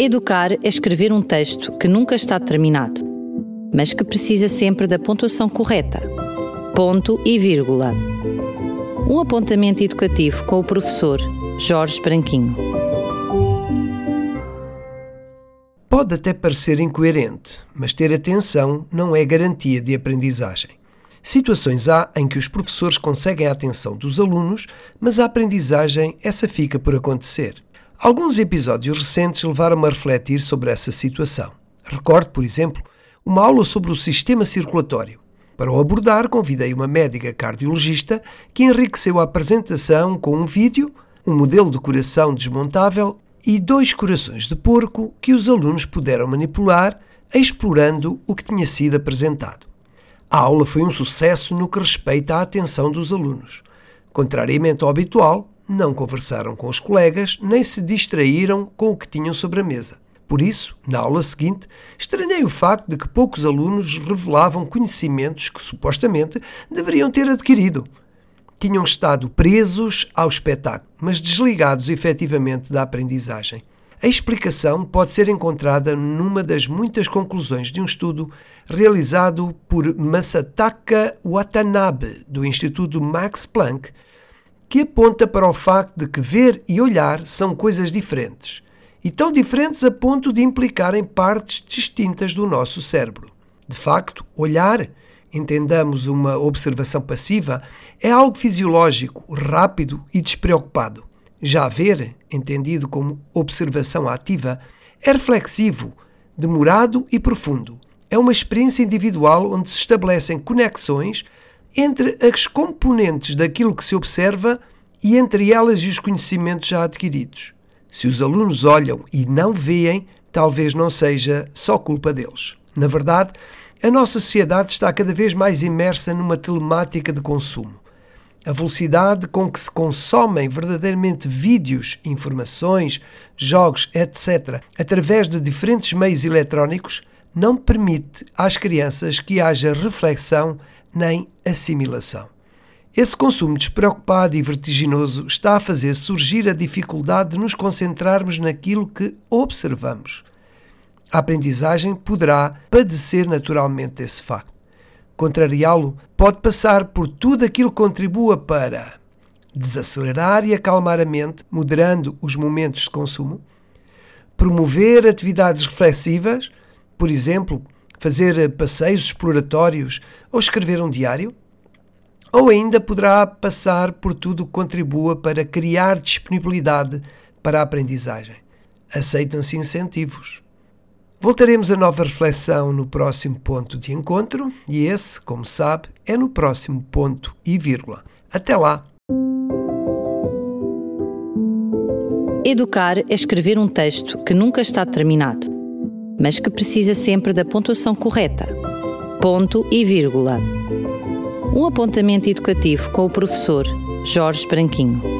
Educar é escrever um texto que nunca está terminado, mas que precisa sempre da pontuação correta. Ponto e vírgula. Um apontamento educativo com o professor Jorge Branquinho. Pode até parecer incoerente, mas ter atenção não é garantia de aprendizagem. Situações há em que os professores conseguem a atenção dos alunos, mas a aprendizagem essa fica por acontecer. Alguns episódios recentes levaram-me a refletir sobre essa situação. Recordo, por exemplo, uma aula sobre o sistema circulatório. Para o abordar, convidei uma médica cardiologista que enriqueceu a apresentação com um vídeo, um modelo de coração desmontável e dois corações de porco que os alunos puderam manipular, explorando o que tinha sido apresentado. A aula foi um sucesso no que respeita à atenção dos alunos. Contrariamente ao habitual, não conversaram com os colegas nem se distraíram com o que tinham sobre a mesa. Por isso, na aula seguinte, estranhei o facto de que poucos alunos revelavam conhecimentos que supostamente deveriam ter adquirido. Tinham estado presos ao espetáculo, mas desligados efetivamente da aprendizagem. A explicação pode ser encontrada numa das muitas conclusões de um estudo realizado por Masataka Watanabe, do Instituto Max Planck, que aponta para o facto de que ver e olhar são coisas diferentes, e tão diferentes a ponto de implicarem partes distintas do nosso cérebro. De facto, olhar, entendamos uma observação passiva, é algo fisiológico, rápido e despreocupado. Já ver, entendido como observação ativa, é reflexivo, demorado e profundo. É uma experiência individual onde se estabelecem conexões entre as componentes daquilo que se observa e entre elas e os conhecimentos já adquiridos. Se os alunos olham e não veem, talvez não seja só culpa deles. Na verdade, a nossa sociedade está cada vez mais imersa numa telemática de consumo. A velocidade com que se consomem verdadeiramente vídeos, informações, jogos, etc., através de diferentes meios eletrónicos, não permite às crianças que haja reflexão nem assimilação. Esse consumo despreocupado e vertiginoso está a fazer surgir a dificuldade de nos concentrarmos naquilo que observamos. A aprendizagem poderá padecer naturalmente desse facto. Contrariá-lo pode passar por tudo aquilo que contribua para desacelerar e acalmar a mente, moderando os momentos de consumo, promover atividades reflexivas, por exemplo, fazer passeios exploratórios ou escrever um diário? Ou ainda poderá passar por tudo que contribua para criar disponibilidade para a aprendizagem. Aceitam-se incentivos. Voltaremos a nova reflexão no próximo ponto de encontro e esse, como sabe, é no próximo ponto e vírgula. Até lá! Educar é escrever um texto que nunca está terminado mas que precisa sempre da pontuação correta. Ponto e vírgula. Um apontamento educativo com o professor Jorge Branquinho.